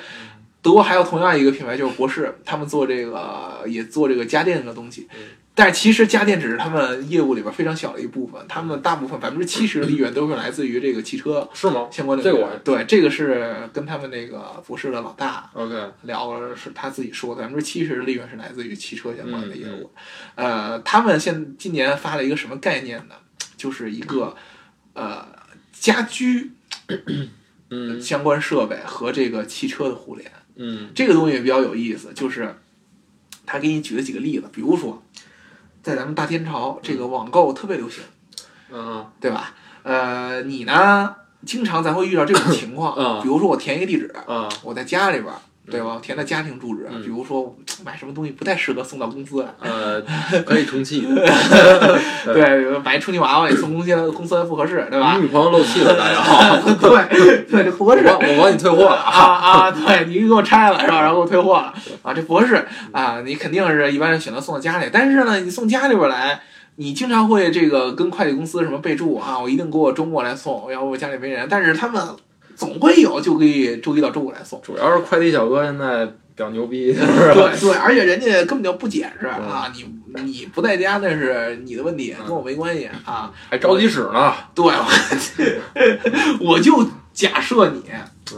德国还有同样一个品牌就是博士，他们做这个也做这个家电的东西嗯。但是其实家电只是他们业务里边非常小的一部分，他们大部分百分之七十的利润都是来自于这个汽车 是吗相关的。这个对，这个是跟他们那个博士的老大？OK，聊了，是他自己说的，百分之七十的利润是来自于汽车相关的业务。嗯呃，他们现今年发了一个什么概念呢？就是一个呃家居嗯相关设备和这个汽车的互联。嗯。这个东西比较有意思，就是他给你举了几个例子，比如说在咱们大天朝，这个网购特别流行，嗯。对吧？呃，你呢，经常咱会遇到这种情况，嗯。比如说我填一个地址，啊我在家里边儿，对吧？填的家庭住址，嗯比如说买什么东西不太适合送到公司，呃，可以充气的，对，买充气娃娃也送公司公司来不合适，对吧？你女朋友漏气了，大家，对对，这不合适。我我帮你退货了啊啊！对你给我拆了是吧？然后给我退货了啊！这不合适啊！你肯定是一般人选择送到家里，但是呢，你送家里边来，你经常会这个跟快递公司什么备注啊，我一定给我周末来送，要不我家里没人。但是他们总会有就可以周一到周五来送。主要是快递小哥现在比较牛逼？对对，而且人家根本就不解释啊，你你不在家那是你的问题，跟我没关系啊。还着急使呢，对，我就假设你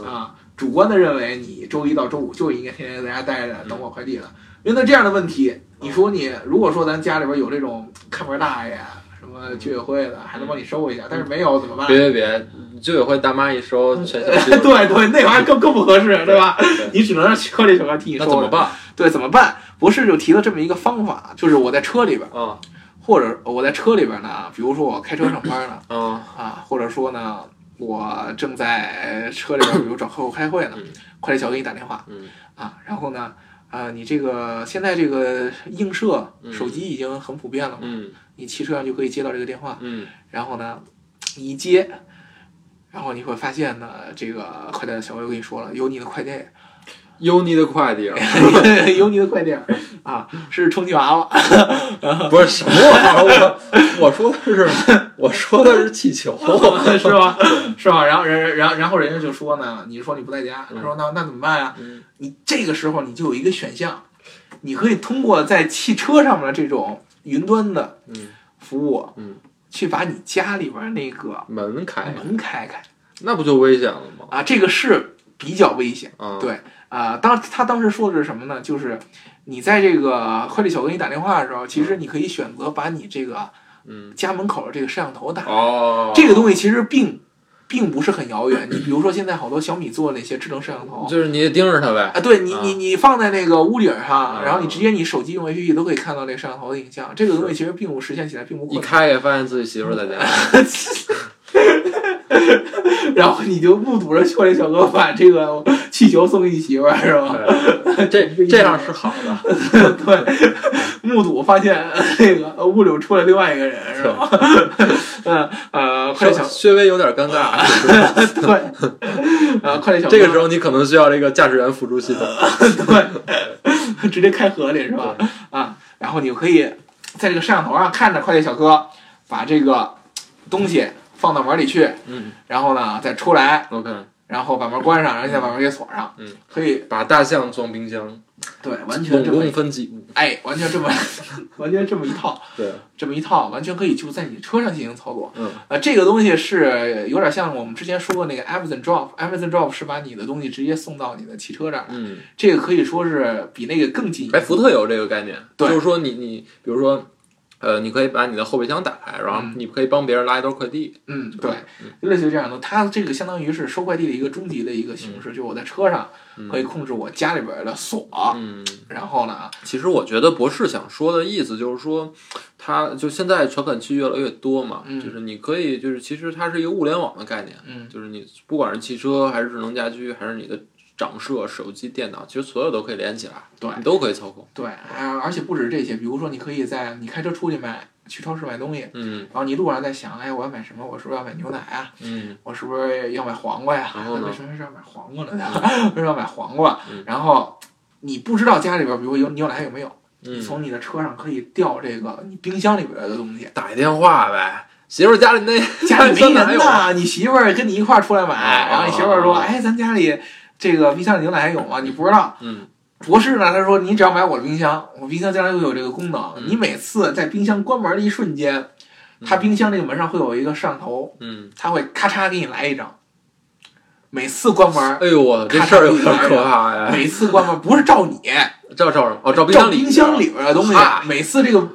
啊，主观的认为你周一到周五就应该天天在家待着等我快递了。面对这样的问题，你说你如果说咱家里边有这种看门大爷，什么居委会的，还能帮你收一下，但是没有怎么办？别别别，居委会大妈一收，全对对，那玩意儿更更不合适，对吧？你只能让科里小哥替你收。那怎么？办对，怎么办？博士就提了这么一个方法，就是我在车里边，啊？或者我在车里边呢，比如说我开车上班呢，啊，啊，或者说呢，我正在车里边，比如找客户开会呢嗯，快递小哥给你打电话嗯啊，然后呢，啊，你这个现在这个映射嗯手机已经很普遍了嘛，嗯你骑车上就可以接到这个电话，嗯然后呢，你一接，然后你会发现呢，这个快递小哥跟你说了，有你的快递，有你的快递，有你的快递啊，是充气娃娃，不是什么玩意儿？我我说的是，我说的是气球，是吧？是吧？然后人，然后然后人家就说呢，你说你不在家，他说那那怎么办呀？嗯你这个时候你就有一个选项，你可以通过在汽车上面的这种云端的嗯服务，嗯，去把你家里边那个门开，门开开那不就危险了吗？啊，这个是比较危险。啊，对啊，当他当时说的是什么呢？就是你在这个快递小哥给你打电话的时候，其实你可以选择把你这个嗯，家门口的这个摄像头打开。哦，这个东西其实并并不是很遥远。你比如说现在好多小米做那些智能摄像头。就是你得盯着它呗。啊，对你，啊你你放在那个屋顶上，啊然后你直接你手机用 APP 都可以看到那个摄像头的影像。这个东西其实并不实现起来并不一困难。开开发现自己媳妇儿在家，然后你就目睹着快递小哥把这个气球送给你媳妇儿，是吧？对这这样是好的。对，目睹发现那个屋里出来另外一个人，是吧？嗯呃，快递小稍微有点尴尬，对，呃，快递小哥这个时候你可能需要这个驾驶员辅助系统。对，直接开河里是吧？啊，然后你就可以在这个摄像头上看着快递小哥把这个东西放到门里去，嗯然后呢再出来，，OK，然后把门关上，然后再把门给锁上。嗯，可以，把大象装冰箱，对，完全总共这么，分几步？哎，完全这么，完全这么一套，对，这么一套，完全可以就在你车上进行操作。嗯呃，这个东西是有点像我们之前说过那个 Amazon Drop，Amazon Drop 是把你的东西直接送到你的汽车这儿，嗯，这个可以说是比那个更近。哎，福特有这个概念，对就是说你你比如说。呃，你可以把你的后备箱打开，然后嗯。你可以帮别人拉一兜快递。嗯，对，就类似于这样的，它这个相当于是收快递的一个终极的一个形式，就是我在车上嗯。可以控制我家里边的锁，嗯，然后呢，其实我觉得博士想说的意思就是说，它就现在传感器越来越多嘛，嗯就是你可以就是其实它是一个物联网的概念，嗯。就是你不管是汽车还是智能家居还是你的长摄、手机、电脑，其实所有都可以连起来，对你都可以操控。对，啊，而且不止这些，比如说你可以在你开车出去买，去超市买东西，嗯然后你路上在想，哎，我要买什么？我是不是要买牛奶啊？嗯我是不是要买黄瓜呀？然后呢为什么是要买黄瓜呢？为什么要买黄瓜嗯？然后你不知道家里边，比如有牛奶有没有，嗯，从你的车上可以调这个你冰箱里边的东西。打一电话呗，媳妇儿家里那家里 没人呢，你媳妇儿跟你一块儿出来买，哦然后你媳妇儿说：“哎，咱家里这个冰箱里牛奶还有吗？”你不知道。嗯博士呢，他说：“你只要买我的冰箱，我冰箱将来会有这个功能。嗯你每次在冰箱关门的一瞬间，它冰箱这个门上会有一个摄像头，嗯，它会咔嚓给你来一张。每次关门，哎呦我这事儿有点可怕呀！每次关门不是照你，照照什么？哦，照冰照箱里冰箱里边的东西嗨。每次这个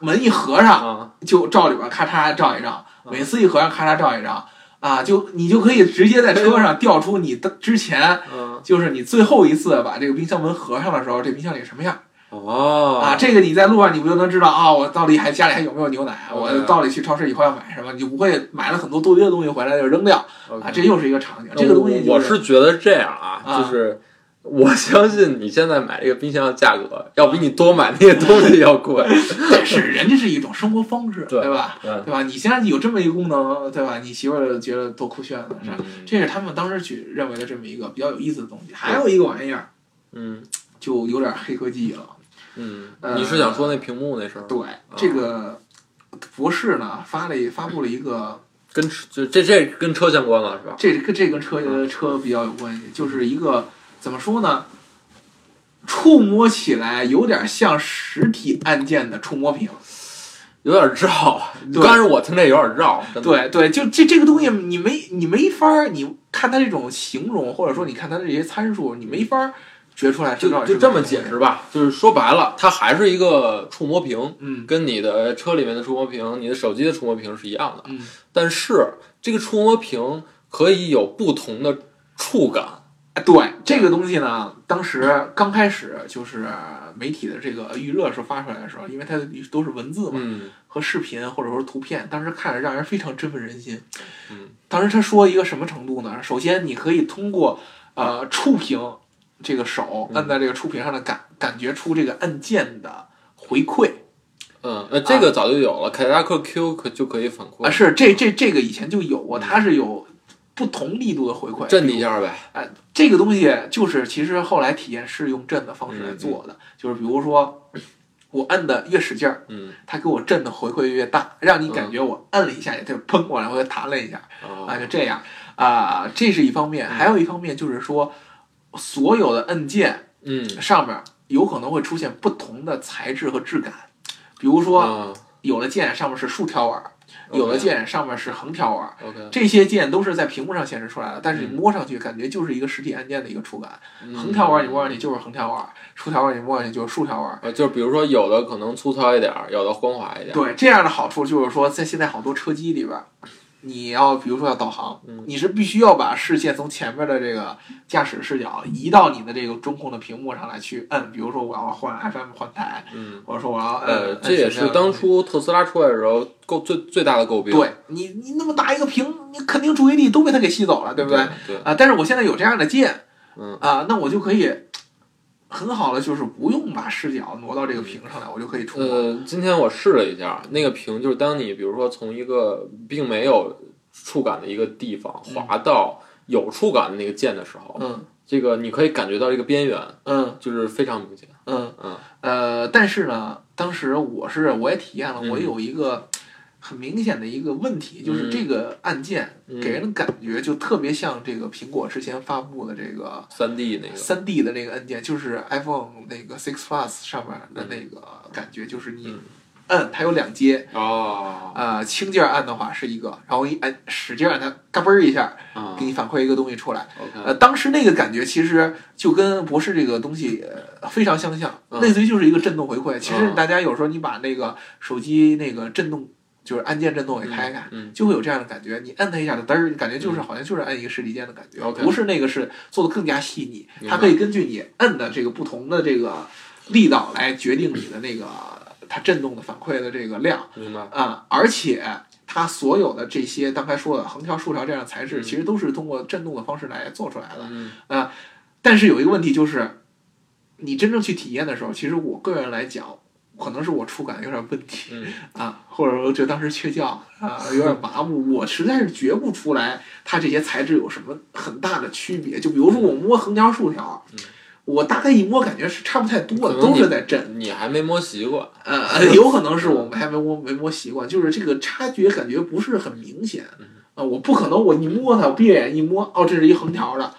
门一合上，啊，就照里边咔嚓照一张，每次一合上咔嚓照一张，啊，就你就可以直接在车上调出你的之前，嗯就是你最后一次把这个冰箱门合上的时候，这冰箱里什么样哦啊？这个你在路上你不就能知道啊？我到底还家里还有没有牛奶？啊我到底去超市以后要买什么？你就不会买了很多多余的东西回来就扔掉啊？这又是一个场景，这个东西我我是觉得这样啊，啊就是 我相信你现在买这个冰箱的价格，要比你多买那些东西要贵。但是人家是一种生活方式，对吧？对，对吧？你现在有这么一个功能，对吧？你媳妇儿觉得多酷炫呢，是吧？嗯这是他们当时去认为的这么一个比较有意思的东西。还有一个玩意儿，嗯就有点黑科技了。嗯，呃你是想说那屏幕那事儿？对，这个博士呢发了发布了一个，跟车就这这跟车相关了是吧？这跟这跟车嗯车比较有关系，就是一个怎么说呢？触摸起来有点像实体按键的触摸屏。有点绕，对刚开始我听这有点绕。对对，就这这个东西，你没你没法儿，你看它这种形容，或者说你看它的这些参数，你没法儿觉出来就就这么解释。释吧，就是说白了，它还是一个触摸屏，嗯跟你的车里面的触摸屏、你的手机的触摸屏是一样的，嗯，但是这个触摸屏可以有不同的触感。哎对这个东西呢，当时刚开始就是媒体的这个预热时候发出来的时候，因为它都是文字嘛嗯和视频或者说图片，当时看着让人非常振奋人心。嗯，当时他说一个什么程度呢？首先你可以通过呃触屏这个手嗯按在这个触屏上的感感觉出这个按键的回馈。嗯，呃，这个早就有了，凯迪拉克 Q 可就可以反馈啊，是这这这个以前就有过，嗯它是有不同力度的回馈。震你一下呗。哎这个东西就是其实后来体验是用震的方式来做的，就是比如说我摁的越使劲儿，嗯。它给我震的回馈越大，让你感觉我摁了一下，也就砰往上弹了一下。哦。啊，就这样。啊，这是一方面，还有一方面就是说，所有的按键嗯，上面有可能会出现不同的材质和质感，比如说啊有的键上面是竖条纹有的键上面是横条纹这些键都是在屏幕上显示出来的，但是你嗯摸上去感觉就是一个实体按键的一个触感。嗯横条纹你摸上去就是横条纹，竖条纹你摸上去就是竖条纹。呃，就是比如说有的可能粗糙一点儿，有的光滑一点儿。对，这样的好处就是说，在现在好多车机里边儿，你要比如说要导航，嗯你是必须要把视线从前面的这个驾驶视角移到你的这个中控的屏幕上来去摁。比如说我要换 FM 换台，嗯，或者说我要。呃，这也是当初特斯拉出来的时候够最最大的诟病。对你你那么大一个屏，你肯定注意力都被它给吸走了，对不对？对？啊，但是我现在有这样的键，嗯啊，那我就可以很好的就是不用把视角挪到这个屏上来，我就可以触摸。呃，今天我试了一下，那个屏就是当你比如说从一个并没有触感的一个地方滑到有触感的那个键的时候，嗯这个你可以感觉到这个边缘嗯就是非常明显。嗯嗯呃，但是呢，当时我是我也体验了，嗯我有一个很明显的一个问题，就是嗯这个按键嗯给人的感觉就特别像这个苹果之前发布的这个三 D 那个，三 D 的那个按键，就是 iPhone 那个 Six Plus 上面的那个感觉，就是你嗯摁它有两阶。哦，啊，轻劲儿按的话是一个，然后一按使劲儿按它，嘎嘣儿一下，啊给你反馈一个东西出来。呃，当时那个感觉其实就跟博士这个东西呃非常相像，嗯类似于就是一个震动回馈。其实嗯大家有时候你把那个手机那个震动，就是按键震动给开开，嗯，就会有这样的感觉。你摁它一下，它嘚儿，感觉就是好像就是按一个实体键的感觉不是那个是做的更加细腻。它可以根据你摁的这个不同的这个力道来决定你的那个它震动的反馈的这个量。明白。啊、而且它所有的这些刚才说的横条、竖条这样的材质，嗯其实都是通过震动的方式来做出来的。嗯但是有一个问题就是，你真正去体验的时候，其实我个人来讲，可能是我触感有点问题嗯啊，或者说就当时缺觉啊，有点麻木，我实在是觉不出来它这些材质有什么很大的区别。就比如说我摸横条、竖条嗯。我大概一摸，感觉是差不太多的，都是在震。你还没摸习惯。呃，有可能是我们还没摸没摸习惯，就是这个差距感觉不是很明显。嗯啊、我不可能我一摸它，我闭着眼一摸，哦，这是一横条的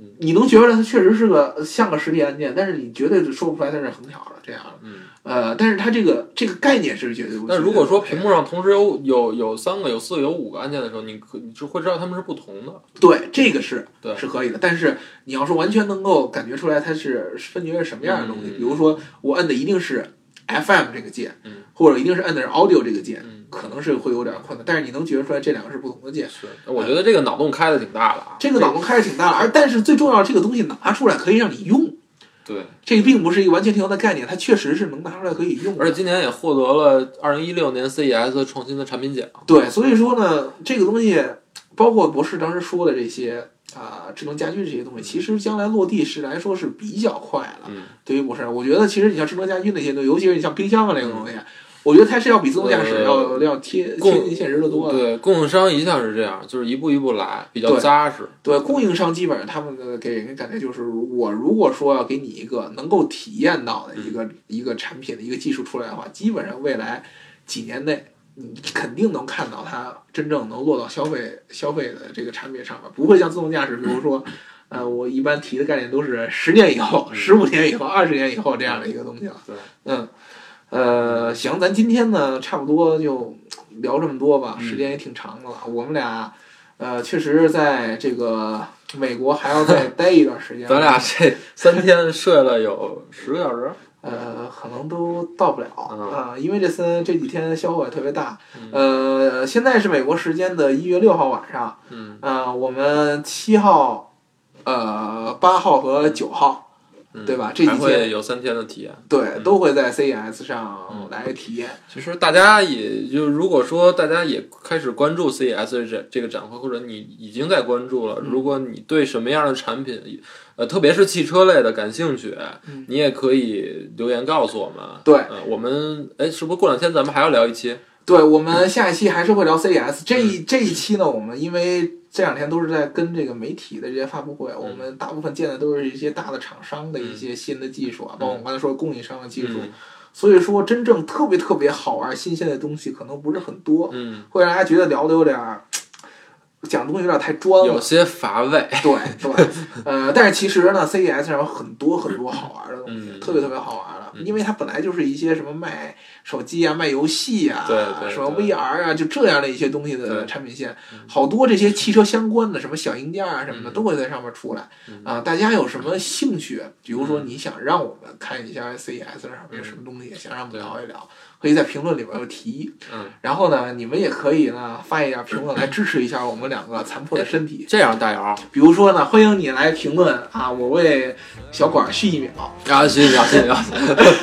嗯，你能觉出来它确实是个像个实体按键，但是你绝对是说不出来它是横条的这样的。嗯，呃，但是它这个这个概念是绝对。那如果说屏幕上同时有有有三个、有四个、有五个按键的时候，你可你就会知道它们是不同的。对这个是对是可以的，但是你要说完全能够感觉出来它是分别是什么样的东西，嗯比如说我摁的一定是 FM 这个键，嗯或者一定是摁的是 Audio 这个键，嗯，可能是会有点困难，但是你能觉得出来这两个是不同的键。是。我觉得这个脑洞开的挺大的啊。这个脑洞开的挺大，而但是最重要的，这个东西拿出来可以让你用，对，这个并不是一个完全停留的概念，它确实是能拿出来可以用的。而且今年也获得了二零一六年 CES 创新的产品奖。对，所以说呢，这个东西包括博士当时说的这些，啊、智能家居这些东西，其实将来落地是来说是比较快了。嗯对于博士，我觉得其实你像智能家居那些东西，尤其是你像冰箱啊这个东西，我觉得它是要比自动驾驶呃要、要贴贴近现实的多的。对，供应商一向是这样，就是一步一步来，比较扎实。对，供应商基本上他们的给人感觉就是，我如果说要给你一个能够体验到的一个、一个产品的一个技术出来的话，基本上未来几年内，你肯定能看到它真正能落到消费消费的这个产品上面，不会像自动驾驶，比如说。呃，我一般提的概念都是十年以后、十五年以后、二十年以后这样的一个东西了。对，嗯，呃，行，咱今天呢，差不多就聊这么多吧，嗯时间也挺长的了。我们俩，呃，确实在这个美国还要再待一段时间。咱俩这三天睡了有十个小时。呃，可能都到不了嗯啊、因为这三这几天消耗也特别大。嗯呃，现在是美国时间的一月六号晚上，嗯呃，我们七号、呃八号和九号，嗯，对吧这几还会天有三天的体验。对，嗯都会在 CES 上嗯来体验。其实大家也就如果说大家也开始关注 CES 这这个展会，或者你已经在关注了，嗯如果你对什么样的产品，呃，特别是汽车类的感兴趣，嗯你也可以留言告诉我们。对呃，我们哎，是不是过两天咱们还要聊一期？对，我们下一期还是会聊 CES。这一这一期呢，我们因为这两天都是在跟这个媒体的这些发布会，我们大部分见的都是一些大的厂商的一些新的技术啊，包括我们刚才说的供应商的技术。嗯所以说，真正特别特别好玩、新鲜的东西可能不是很多，嗯，会让大家觉得聊的有点儿讲东西有点太专了。有些乏味。对对，呃，但是其实呢，CES 上有很多很多好玩的东西，嗯特别特别好玩的，嗯因为它本来就是一些什么卖手机啊、卖游戏啊、对对什么 VR 啊，就这样的一些东西的产品线。嗯，好多这些汽车相关的什么小硬件啊什么的嗯。都会在上面出来。嗯。啊。大家有什么兴趣？比如说你想让我们看一下 CES 上面有什么东西，想让我们聊一聊，可以在评论里边有提议。嗯，然后呢，你们也可以呢发一点评论来支持一下我们两个残破的身体。这样大姚比如说呢，欢迎你来评论啊，我为小管续一秒，啊，谢谢谢谢。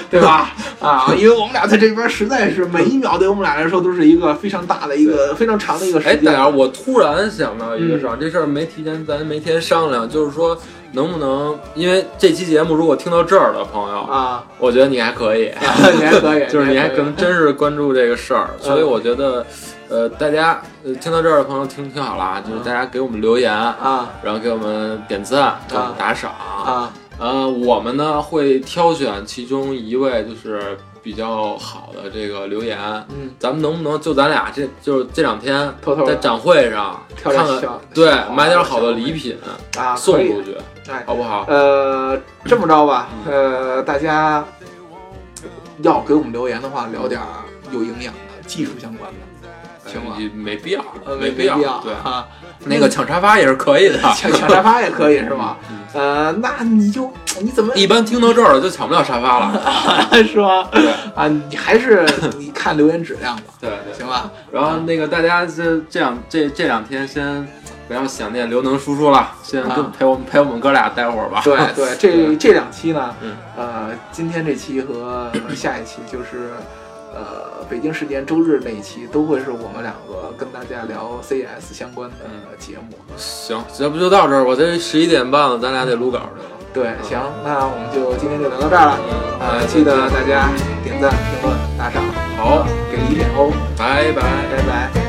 对吧？啊，因为我们俩在这边实在是每一秒对我们俩来说都是一个非常大的一个非常长的一个哎，时间。大姚，我突然想到一个嗯事儿，这事儿没提前，咱没提前商量，就是说能不能，因为这期节目如果听到这儿的朋友，啊，我觉得你还可以，你还可以，就是你还可能真是关注这个事儿，所以我觉得，呃，大家呃听到这儿的朋友听听好了啊，就是大家给我们留言，啊然后给我们点赞，给我们打赏，啊。呃，我们呢会挑选其中一位就是比较好的这个留言，嗯，咱们能不能就咱俩这就是这两天偷偷在展会上挑看看对买点好的礼品啊，送出去，哎好不好？呃，这么着吧，呃，大家要给我们留言的话，聊点儿有营养的、技术相关的，行吧？哎没必要，呃，没必要，对，啊，那个抢沙发也是可以的。抢 抢沙发也可以是吧？嗯呃，那你就你怎么一般听到这儿了就抢不了沙发了。是吗？对啊，你还是 你看留言质量吧，对对。行吧？然后那个大家这这两这这两天先不要想念刘能叔叔了，先跟啊陪我们陪我们哥俩待会儿吧。对 对，这这两期呢，嗯呃，今天这期和下一期就是。呃，北京时间周日那一期都会是我们两个跟大家聊 CES 相关的节目。行，要不就到这儿，我这十一点半了，咱俩得录稿去了。对，行，那我们就今天就聊到这儿了。呃，记得大家点赞、评论、打赏，好，给力一点哦，拜拜。拜拜。